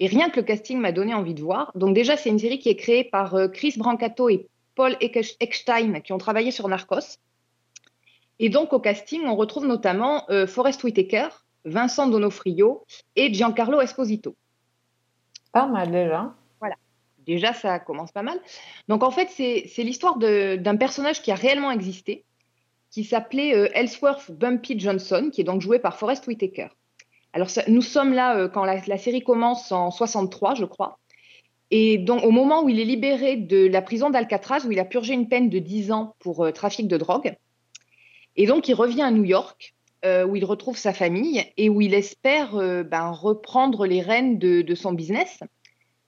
et rien que le casting m'a donné envie de voir. Donc déjà, c'est une série qui est créée par euh, Chris Brancato et Paul Eck- Eckstein, qui ont travaillé sur Narcos. Et donc au casting, on retrouve notamment euh, Forest Whitaker, Vincent Donofrio et Giancarlo Esposito. Pas mal déjà. Voilà. Déjà, ça commence pas mal. Donc en fait, c'est l'histoire d'un personnage qui a réellement existé, qui s'appelait euh, Ellsworth Bumpy Johnson, qui est donc joué par Forest Whitaker. Alors nous sommes là euh, quand la, série commence en 63, je crois. Et donc au moment où il est libéré de la prison d'Alcatraz, où il a purgé une peine de 10 ans pour euh, trafic de drogue, et donc il revient à New York, euh, où il retrouve sa famille et où il espère ben, reprendre les rênes de, son business.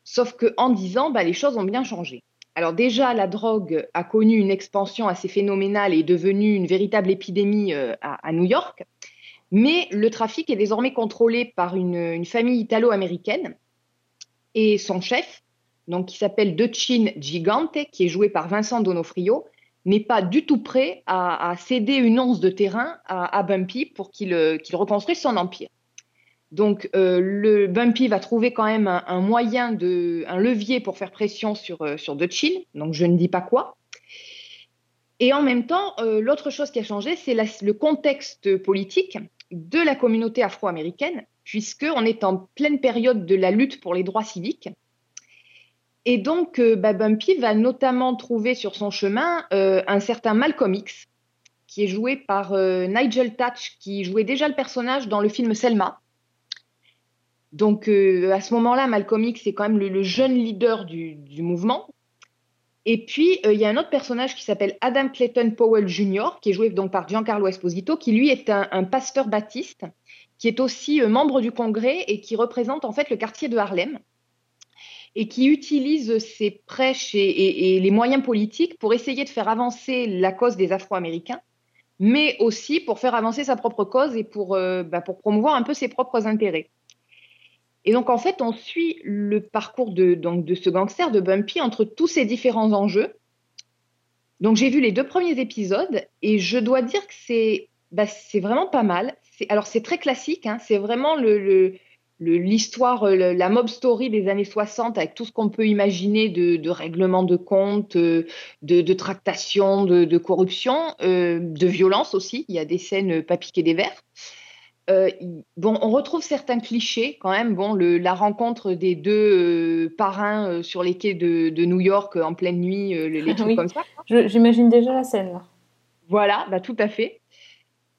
Sauf qu'en 10 ans, bah, les choses ont bien changé. Alors déjà, la drogue a connu une expansion assez phénoménale et est devenue une véritable épidémie à New York. Mais le trafic est désormais contrôlé par une, famille italo-américaine et son chef, donc qui s'appelle Decin Gigante, qui est joué par Vincent Donofrio, n'est pas du tout prêt à, céder une once de terrain à, Bumpy pour qu'il euh, qu'il reconstruise son empire. Donc, euh, le Bumpy va trouver quand même un, moyen, de, un levier pour faire pression sur, euh, sur donc je ne dis pas quoi. Et en même temps, euh, l'autre chose qui a changé, c'est le contexte politique de la communauté afro-américaine, puisqu'on est en pleine période de la lutte pour les droits civiques. Et donc, euh, bah, Bumpy va notamment trouver sur son chemin euh, un certain Malcolm X, qui est joué par euh, Nigel Thatch, qui jouait déjà le personnage dans le film Selma. Donc, à ce moment-là, Malcolm X est quand même le, jeune leader du mouvement. Et puis, euh, il y a un autre personnage qui s'appelle Adam Clayton Powell Jr., qui est joué donc par Giancarlo Esposito, qui lui est un, pasteur baptiste, qui est aussi euh, membre du Congrès et qui représente en fait le quartier de Harlem, et qui utilise ses prêches et, les moyens politiques pour essayer de faire avancer la cause des Afro-Américains, mais aussi pour faire avancer sa propre cause et pour, euh, bah, pour promouvoir un peu ses propres intérêts. Et donc, en fait, on suit le parcours de, donc, de ce gangster, de Bumpy, entre tous ces différents enjeux. Donc, j'ai vu les deux premiers épisodes et je dois dire que c'est bah, vraiment pas mal. Alors, c'est très classique, hein, c'est vraiment l'histoire, euh, la mob story des années 60 avec tout ce qu'on peut imaginer de, de règlement de compte, euh, de, de tractation, de, corruption, euh, de violence aussi. Il y a des scènes pas piquées des verres. Euh, bon, on retrouve certains clichés quand même. Bon, le, la rencontre des deux euh, parrains euh, sur les quais de, de New York en pleine nuit, les, (laughs) trucs Oui. comme ça. J'imagine déjà la scène là. Voilà, bah, tout à fait.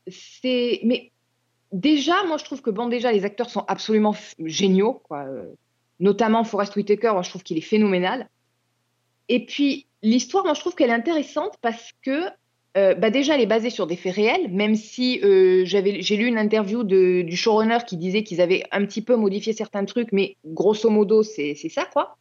C'est, mais déjà, moi, je trouve que bon, déjà, les acteurs sont absolument géniaux, quoi. Notamment Forrest Whitaker, moi, je trouve qu'il est phénoménal. Et puis, l'histoire, moi, je trouve qu'elle est intéressante parce que, euh, bah, déjà, elle est basée sur des faits réels, même si euh, j'ai lu une interview du showrunner qui disait qu'ils avaient un petit peu modifié certains trucs, mais grosso modo, c'est ça, quoi.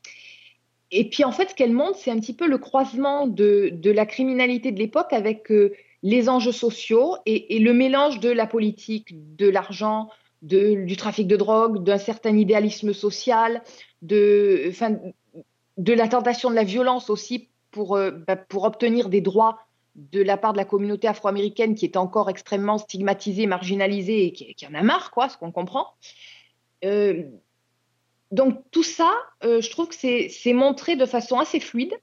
Et puis, en fait, ce qu'elle montre, c'est un petit peu le croisement de, de la criminalité de l'époque avec euh, les enjeux sociaux et, le mélange de la politique, de l'argent, du trafic de drogue, d'un certain idéalisme social, de, de la tentation de la violence aussi pour, euh, bah, pour obtenir des droits de la part de la communauté afro-américaine qui est encore extrêmement stigmatisée, marginalisée et qui, qui en a marre, quoi, ce qu'on comprend. Euh, donc tout ça, euh, je trouve que c'est montré de façon assez fluide.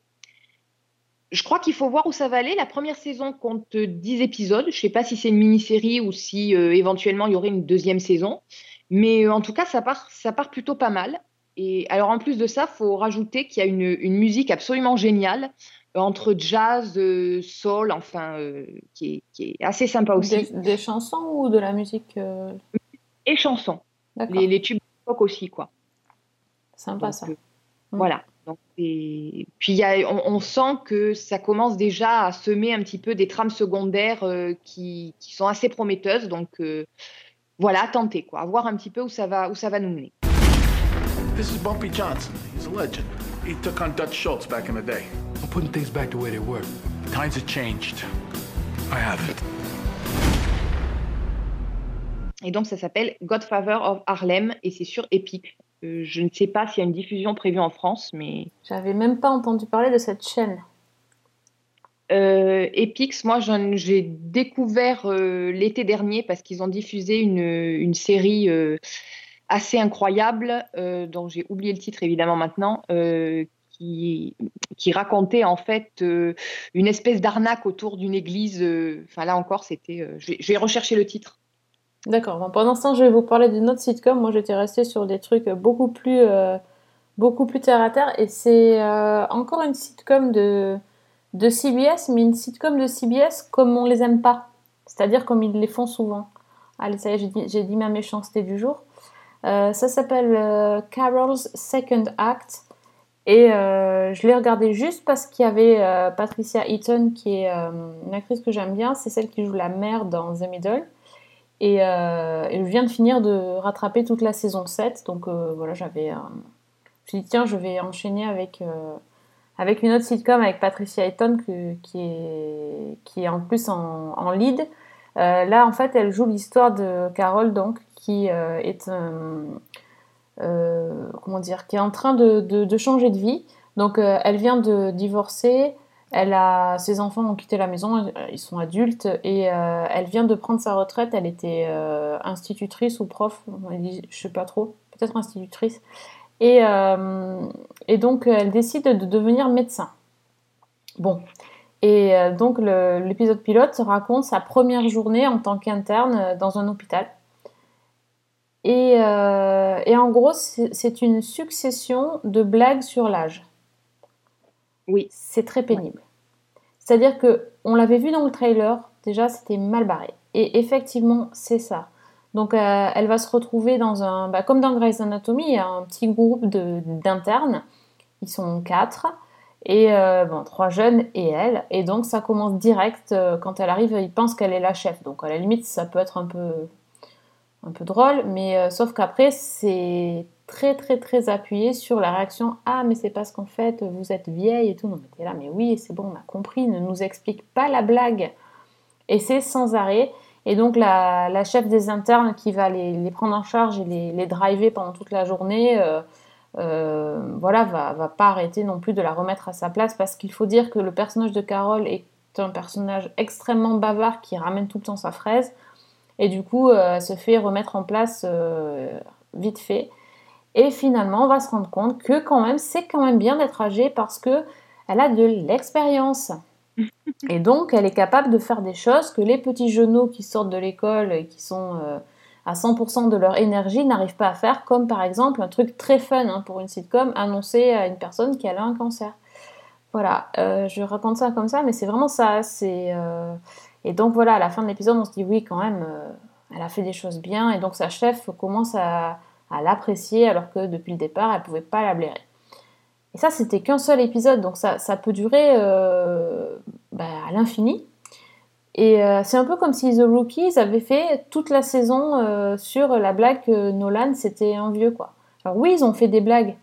Je crois qu'il faut voir où ça va aller. La première saison compte 10 épisodes. Je ne sais pas si c'est une mini-série ou si euh, éventuellement il y aurait une deuxième saison. Mais en tout cas, ça part, plutôt pas mal. Et alors en plus de ça, faut rajouter qu'il y a une, musique absolument géniale entre jazz, euh, soul, enfin, euh, qui, est, qui est assez sympa aussi. Des, des chansons ou de la musique euh, Et chansons. Les, les tubes d'époque aussi, quoi. Sympa Donc, ça. euh, Voilà. Donc, c'est- puis il y a, on, on sent que ça commence déjà à semer un petit peu des trames secondaires euh, qui, qui sont assez prometteuses. Donc euh, voilà, à tenter quoi, à voir un petit peu où ça va, où ça va nous mener. This is Bumpy Johnson. He's a legend. He took on Dutch Schultz back in the day. I'm putting things back the way they were. Times have changed. I haven't. Et donc ça s'appelle Godfather of Harlem et c'est sur Epic. Euh, je ne sais pas s'il y a une diffusion prévue en France, mais J'avais même pas entendu parler de cette chaîne. Euh, Epix, moi j'en- j'ai découvert euh, l'été dernier parce qu'ils ont diffusé une, une série euh, assez incroyable, euh, dont j'ai oublié le titre évidemment maintenant, euh, qui, qui racontait en fait euh, une espèce d'arnaque autour d'une église. Enfin là encore, c'était. vais rechercher le titre. D'accord. Pendant ce temps, je vais vous parler d'une autre sitcom. Moi, j'étais restée sur des trucs beaucoup plus, beaucoup plus terre à terre. Et c'est encore une sitcom de, de CBS, mais une sitcom de CBS comme on les aime pas. C'est-à-dire comme ils les font souvent. Allez, ça y est, j'ai j'ai dit ma méchanceté du jour. Euh, ça s'appelle euh, Carol's Second Act. Et euh, je l'ai regardé juste parce qu'il y avait Patricia Eaton, qui est une actrice que j'aime bien. C'est celle qui joue la mère dans The Middle. Et, euh, et je viens de finir de rattraper toute la saison 7. Donc voilà, j'avais. je me suis dit, tiens, je vais enchaîner avec, avec une autre sitcom avec Patricia Eaton qui, est, qui est en plus en, lead. Là, en fait, elle joue l'histoire de Carole, donc, qui euh, est. euh, euh, comment dire Qui est en train de, de- changer de vie. Donc, elle vient de divorcer. Elle a, ses enfants ont quitté la maison, ils sont adultes et elle vient de prendre sa retraite. Elle était institutrice ou prof, je sais pas trop, peut-être institutrice. Et, et donc elle décide de devenir médecin. Bon, et donc l'épisode pilote raconte sa première journée en tant qu'interne dans un hôpital. Et, euh, et en gros, c'est une succession de blagues sur l'âge. Oui. C'est très pénible. C'est-à-dire que on l'avait vu dans le trailer, déjà c'était mal barré. Et effectivement, c'est ça. Donc euh, elle va se retrouver dans un... bah, comme dans Grey's Anatomy, il y a un petit groupe d'internes. Ils sont quatre. Et euh, bon, trois jeunes et elle. Et donc ça commence direct. euh, quand elle arrive, ils pensent qu'elle est la chef. Donc à la limite, ça peut être un peu, un peu drôle. Mais euh, sauf qu'après, c'est très très très appuyé sur la réaction Ah, mais c'est parce qu'en fait, vous êtes vieille et tout. Non, mais t'es là, mais oui, c'est bon, on a compris. Ne nous explique pas la blague. Et c'est sans arrêt. Et donc la, chef des internes qui va les, prendre en charge et les, les driver pendant toute la journée, euh, euh, voilà, va, va pas arrêter non plus de la remettre à sa place parce qu'il faut dire que le personnage de Carole est un personnage extrêmement bavard qui ramène tout le temps sa fraise et du coup euh, elle se fait remettre en place euh, vite fait. Et finalement, on va se rendre compte que quand même, c'est quand même bien d'être âgée parce que elle a de l'expérience. (laughs) Et donc, elle est capable de faire des choses que les petits genoux qui sortent de l'école et qui sont euh, à 100% de leur énergie n'arrivent pas à faire, comme par exemple un truc très fun hein, pour une sitcom, annoncer à une personne qu'elle a un cancer. Voilà, euh, je raconte ça comme ça, mais c'est vraiment ça. C'est euh, et donc voilà, à la fin de l'épisode, on se dit oui, quand même, elle a fait des choses bien, et donc sa chef commence à, l'apprécier, alors que depuis le départ, elle pouvait pas la blairer. Et ça, c'était qu'un seul épisode, donc ça, peut durer euh, bah, à l'infini. Et euh, c'est un peu comme si The Rookies avait fait toute la saison euh, sur la blague que Nolan c'était un vieux quoi. Alors oui, ils ont fait des blagues,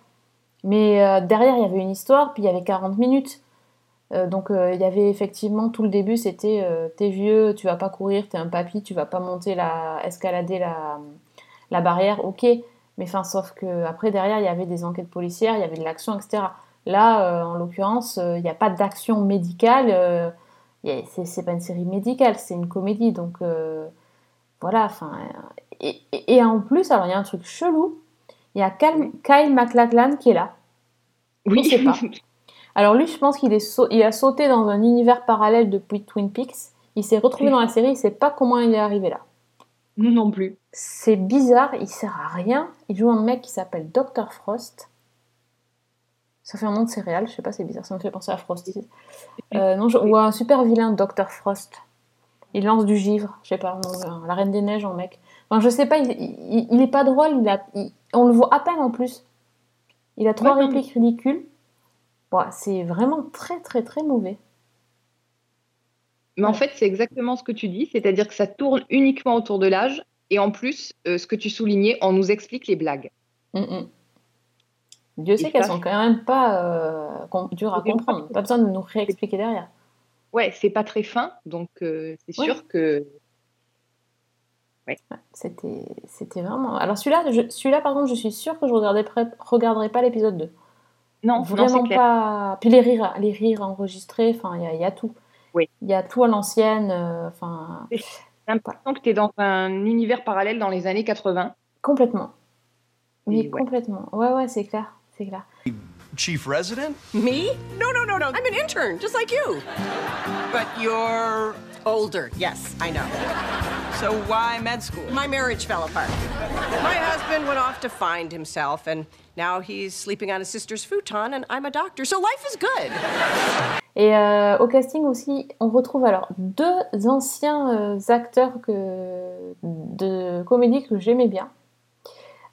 mais euh, derrière il y avait une histoire, puis il y avait 40 minutes. Euh, donc euh, il y avait effectivement tout le début, c'était euh, t'es vieux, tu vas pas courir, t'es un papy, tu vas pas monter la, escalader la, la barrière, ok. Mais enfin, sauf que après derrière il y avait des enquêtes policières, il y avait de l'action, etc. Là, en l'occurrence, il n'y a pas d'action médicale. c'est pas une série médicale, c'est une comédie, donc voilà. Enfin, et, et- et en plus, alors il y a un truc chelou. Il y a Kyle, Kyle MacLachlan qui est là. Oui. On sait pas. (laughs) Alors lui, je pense qu'il est il a sauté dans un univers parallèle depuis Twin Peaks. Il s'est retrouvé dans la série, il sait pas comment il est arrivé là. Nous non plus. C'est bizarre, il sert à rien. Il joue un mec qui s'appelle Dr Frost. Ça fait un nom de céréale, je sais pas, c'est bizarre, ça me fait penser à Frosty. Euh, non, je- ou à un super vilain Dr Frost. Il lance du givre, je sais pas, non, la Reine des Neiges en mec. Enfin, je sais pas, il, il, il est pas drôle, il a, on le voit à peine en plus. Il a trois Ouais, répliques ridicules. Bon, c'est vraiment très très très mauvais. Mais en fait, c'est exactement ce que tu dis, c'est-à-dire que ça tourne uniquement autour de l'âge. Et en plus, euh, ce que tu soulignais, on nous explique les blagues. Mm, mm. Dieu sait qu'elles sont quand même pas euh, dures à comprendre. Pas besoin de nous réexpliquer derrière. Ouais, c'est pas très fin, donc euh, c'est Ouais. sûr que. C'était, c'était vraiment. Alors celui-là, je- celui-là par contre, je suis sûre que je regarderai, regarderai pas l'épisode 2. Non, non, Vraiment clair. pas. Puis les rires, les rires enregistrés, enfin, il y, a- il y a tout. Oui. Il y a tout à l'ancienne, euh, enfin, J'ai l'impression que tu es dans un univers parallèle dans les années 80. complètement. Mais ouais. complètement. Ouais, ouais, c'est clair, c'est clair. Chief resident? Me? No, no, no, no. I'm an intern, just like you. But you're older. Yes, I know. So why med school? My marriage fell apart. My husband went off to find himself, and now he's sleeping on his sister's futon, and I'm a doctor, so life is good. Et au casting aussi, on retrouve alors deux anciens euh, acteurs de comédie que j'aimais bien.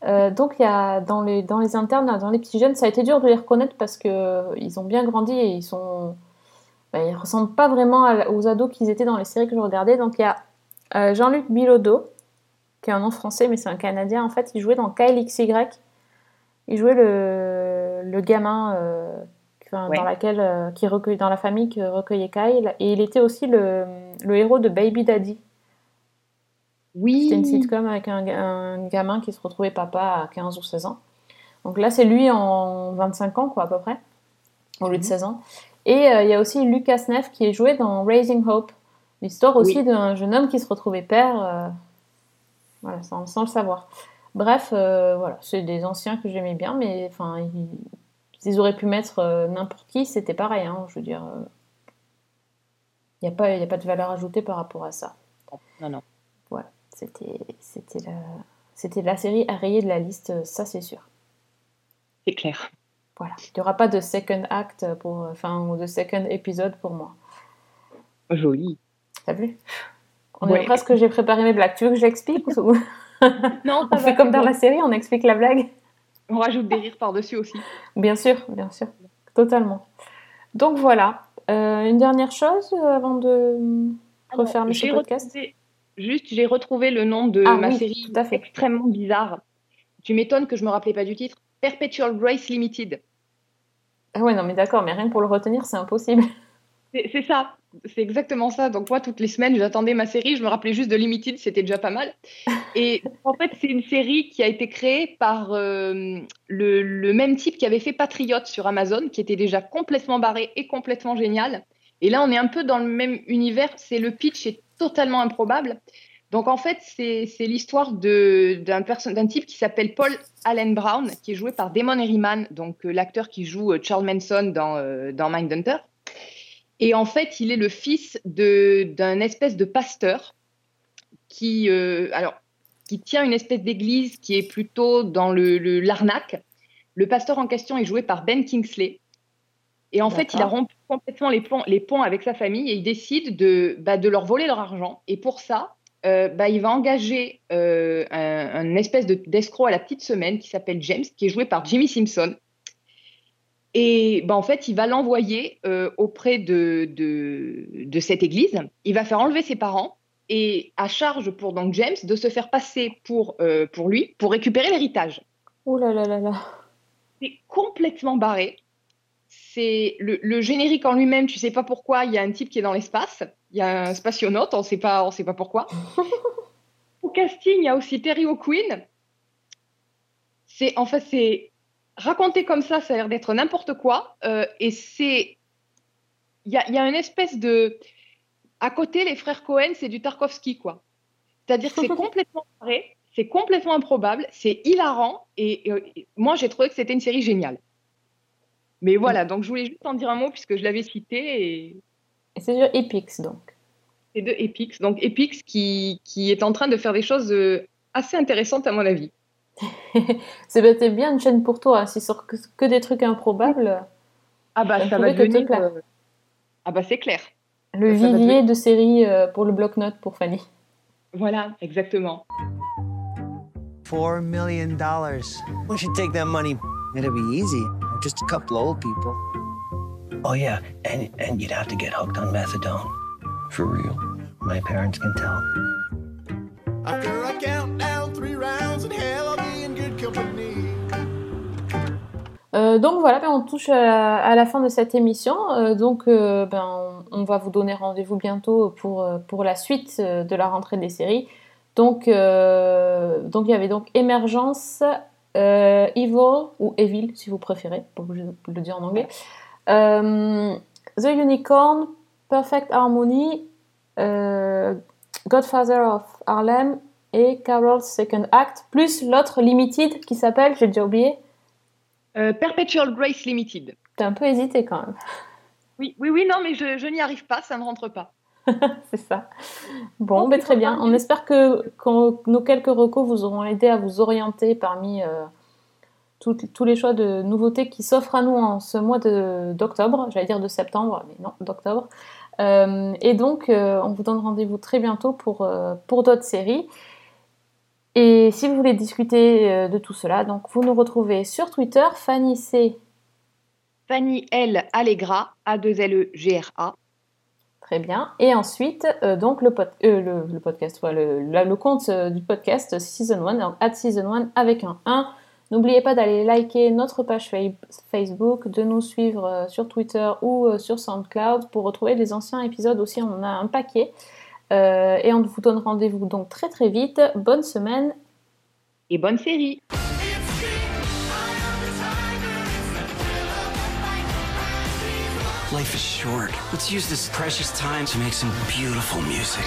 Euh, donc il y a dans les, internes, dans les petits jeunes, ça a été dur de les reconnaître parce que euh, ont bien grandi et ils sont, ben, ils ressemblent pas vraiment aux ados qu'ils étaient dans les séries que je regardais. Donc il y a Jean-Luc Bilodeau, qui est un nom français mais c'est un Canadien en fait. Il jouait dans Kyle XY. Il jouait le, le gamin euh, enfin, Ouais. dans laquelle euh, qui recueille dans la famille qui recueillait Kyle et il était aussi le, le héros de Baby Daddy. Oui. C'était une sitcom avec un, ga- un gamin qui se retrouvait papa à 15 ou 16 ans. Donc là, c'est lui en 25 ans, quoi, à peu près, au lieu de 16 ans. Et euh, il y a aussi Lucas Neff qui est joué dans Raising Hope, l'histoire aussi Oui. d'un jeune homme qui se retrouvait père, voilà, sans, sans le savoir. Bref, euh, voilà, c'est des anciens que j'aimais bien, mais enfin, ils, ils auraient pu mettre euh, n'importe qui, c'était pareil, hein, je veux dire. euh, Il n'y a, pas- il y a pas de valeur ajoutée par rapport à ça. Non, non. Voilà, c'était c'était la, c'était la série à rayer de la liste, ça c'est sûr. C'est clair. Voilà, il n'y aura pas de second act pour, enfin, ou de second épisode pour moi. Joli. T'as vu? On Ouais. est presque, j'ai préparé mes blagues. Tu veux que j'explique ou (laughs) Non, (laughs) on fait comme dans la série, on explique la blague On rajoute des rires par-dessus aussi. Bien sûr, bien sûr, totalement. Donc voilà, Euh, une dernière chose euh, avant de refermer ce podcast? retrouvé- Juste, j'ai retrouvé le nom de Ah ma oui, série tout à fait. extrêmement bizarre. Tu m'étonnes que je me rappelais pas du titre. Perpetual Grace Limited. Ah ouais, non mais d'accord, mais rien que pour le retenir, c'est impossible. (laughs) C'est ça, c'est exactement ça. Donc moi, toutes les semaines, j'attendais ma série, je me rappelais juste de Limited, c'était déjà pas mal. (laughs) Et en fait, c'est une série qui a été créée par euh, le, le même type qui avait fait Patriot sur Amazon, qui était déjà complètement barré et complètement génial. Et là, on est un peu dans le même univers. C'est le pitch est totalement improbable. Donc en fait, c'est l'histoire d'un type qui s'appelle Paul Allen Brown, qui est joué par Damon Herriman, donc euh, l'acteur qui joue euh, Charles Manson dans, dans Mindhunter. Et en fait, il est le fils d'un espèce de pasteur qui, euh, alors, qui tient une espèce d'église qui est plutôt dans le l'arnaque. Le pasteur en question est joué par Ben Kingsley. Et en fait, il a rompu complètement les ponts, les ponts avec sa famille et il décide de, bah, de leur voler leur argent. Et pour ça, euh, bah, il va engager euh, un, un espèce de- d'escroc à la petite semaine qui s'appelle James, qui est joué par Jimmy Simpson. Et bah, en fait, il va l'envoyer euh, auprès de, de, de cette église. Il va faire enlever ses parents et à charge pour donc James de se faire passer pour, euh, pour lui pour récupérer l'héritage. Ouh là là là là. C'est complètement barré. C'est le, le générique en lui-même, tu sais pas pourquoi, il y a un type qui est dans l'espace, il y a un spationaute, on sait pas, on sait pas pourquoi. (laughs) Au casting, il y a aussi Terry O'Quinn. C'est en fait c'est raconté comme ça, ça a l'air d'être n'importe quoi, euh, et c'est il y a, il y a une espèce de à côté les frères Cohen, c'est du Tarkovsky quoi. C'est-à-dire que c'est (laughs) complètement barré, c'est complètement improbable, c'est hilarant, et, et moi j'ai trouvé que c'était une série géniale. Mais voilà, donc je voulais juste en dire un mot puisque je l'avais cité et Et c'est sur Epix donc. c'est de Epix. Donc Epix qui, qui est en train de faire des choses euh, assez intéressantes à mon avis. (laughs) C'est bien une chaîne pour toi. Si sur que, que des trucs improbables, Ah bah Ça ça va devenir... euh, Ah bah c'est clair. le Ça vivier devenir- de séries euh, pour le bloc-notes pour Fanny. Voilà, exactement. Four million dollars. We should take that money? It'll be easy. Just a couple old people. Oh yeah, and and you'd have to get hooked on methadone. For real? My parents can tell. Euh, donc voilà, ben, on touche à, la fin de cette émission. Euh, donc euh, ben, on, va vous donner rendez-vous bientôt pour, pour la suite de la rentrée des séries. Donc, donc il y avait donc Émergence, Evil ou Evil si vous préférez, de le dire en anglais. The Unicorn, Perfect Harmony, Godfather of Harlem et Carol's Second Act, plus l'autre Limited qui s'appelle, j'ai déjà oublié. Euh, Perpetual Grace Limited. T'as un peu hésité quand même. Oui, oui, oui, non, mais je, je n'y arrive pas, ça ne rentre pas. (laughs) C'est ça. Bon, ben, très bien. On espère que, nos quelques recos vous auront aidé à vous orienter parmi euh, tout- tous les choix de nouveautés qui s'offrent à nous en ce mois d'octobre. J'allais dire de septembre, mais non, d'octobre. Euh, et donc, euh, on vous donne rendez-vous très bientôt pour, pour d'autres séries. Et si vous voulez discuter euh, de tout cela, donc vous nous retrouvez sur Twitter, Fanny C. Fanny L. Allegra, A2LE-G-R-A. Très bien. Et ensuite, euh, donc le, pod- euh, le, le podcast, ouais, le, compte euh, du podcast Season 1, donc at Season 1 avec un 1. N'oubliez pas d'aller liker notre page fa- Facebook, de nous suivre sur Twitter ou sur SoundCloud pour retrouver les anciens épisodes aussi. On en a un paquet. Euh, et on vous donne rendez-vous donc très très vite. Bonne semaine. Et bonne série. Life is short. Let's use this precious time to make some beautiful music.